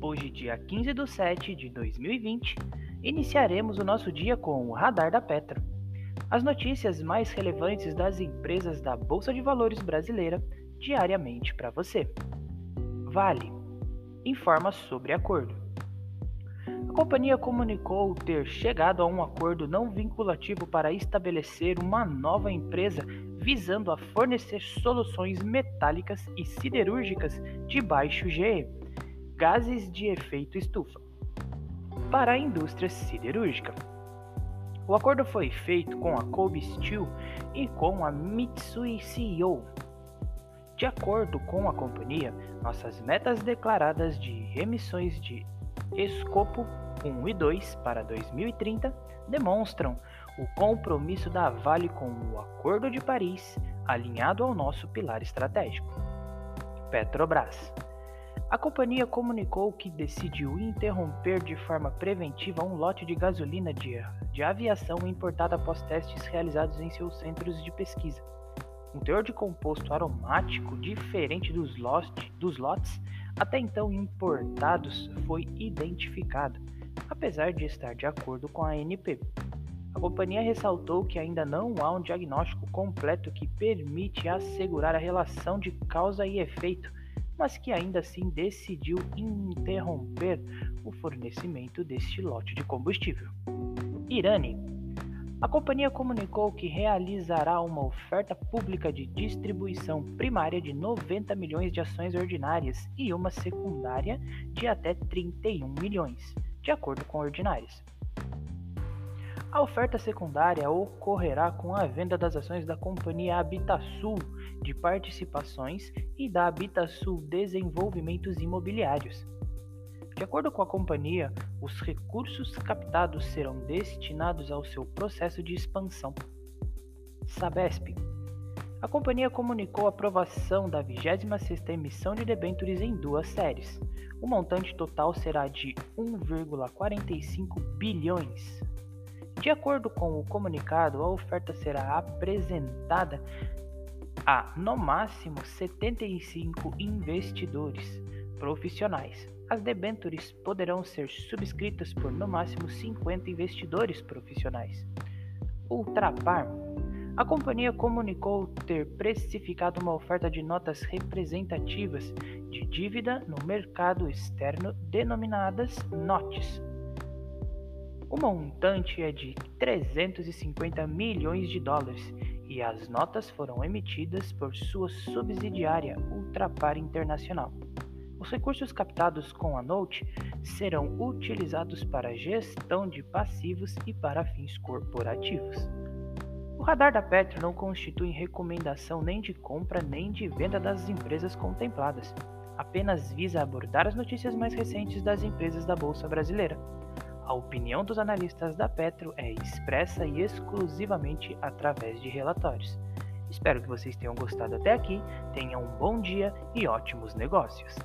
Hoje, dia 15 de 7 de 2020, iniciaremos o nosso dia com o Radar da Petro. As notícias mais relevantes das empresas da Bolsa de Valores brasileira diariamente para você. Vale informa sobre acordo. A companhia comunicou ter chegado a um acordo não vinculativo para estabelecer uma nova empresa visando a fornecer soluções metálicas e siderúrgicas de baixo GE gases de efeito estufa para a indústria siderúrgica. O acordo foi feito com a Kobe Steel e com a Mitsui CEO. De acordo com a companhia, nossas metas declaradas de emissões de escopo 1 e 2 para 2030 demonstram o compromisso da Vale com o Acordo de Paris, alinhado ao nosso pilar estratégico. Petrobras a companhia comunicou que decidiu interromper de forma preventiva um lote de gasolina de, de aviação importada após testes realizados em seus centros de pesquisa. Um teor de composto aromático diferente dos, lote, dos lotes até então importados foi identificado, apesar de estar de acordo com a ANP. A companhia ressaltou que ainda não há um diagnóstico completo que permite assegurar a relação de causa e efeito mas que ainda assim decidiu interromper o fornecimento deste lote de combustível. Irani. A companhia comunicou que realizará uma oferta pública de distribuição primária de 90 milhões de ações ordinárias e uma secundária de até 31 milhões, de acordo com ordinárias. A oferta secundária ocorrerá com a venda das ações da companhia Habitasul de participações e da Habitasul Desenvolvimentos Imobiliários. De acordo com a companhia, os recursos captados serão destinados ao seu processo de expansão. Sabesp. A companhia comunicou a aprovação da 26ª emissão de debêntures em duas séries. O montante total será de 1,45 bilhões de acordo com o comunicado, a oferta será apresentada a, no máximo, 75 investidores profissionais. As debêntures poderão ser subscritas por no máximo 50 investidores profissionais. Ultrapar. A companhia comunicou ter precificado uma oferta de notas representativas de dívida no mercado externo denominadas NOTES o montante é de 350 milhões de dólares e as notas foram emitidas por sua subsidiária Ultrapar Internacional. Os recursos captados com a Note serão utilizados para gestão de passivos e para fins corporativos. O radar da Petro não constitui recomendação nem de compra nem de venda das empresas contempladas, apenas visa abordar as notícias mais recentes das empresas da Bolsa Brasileira. A opinião dos analistas da Petro é expressa e exclusivamente através de relatórios. Espero que vocês tenham gostado até aqui, tenham um bom dia e ótimos negócios!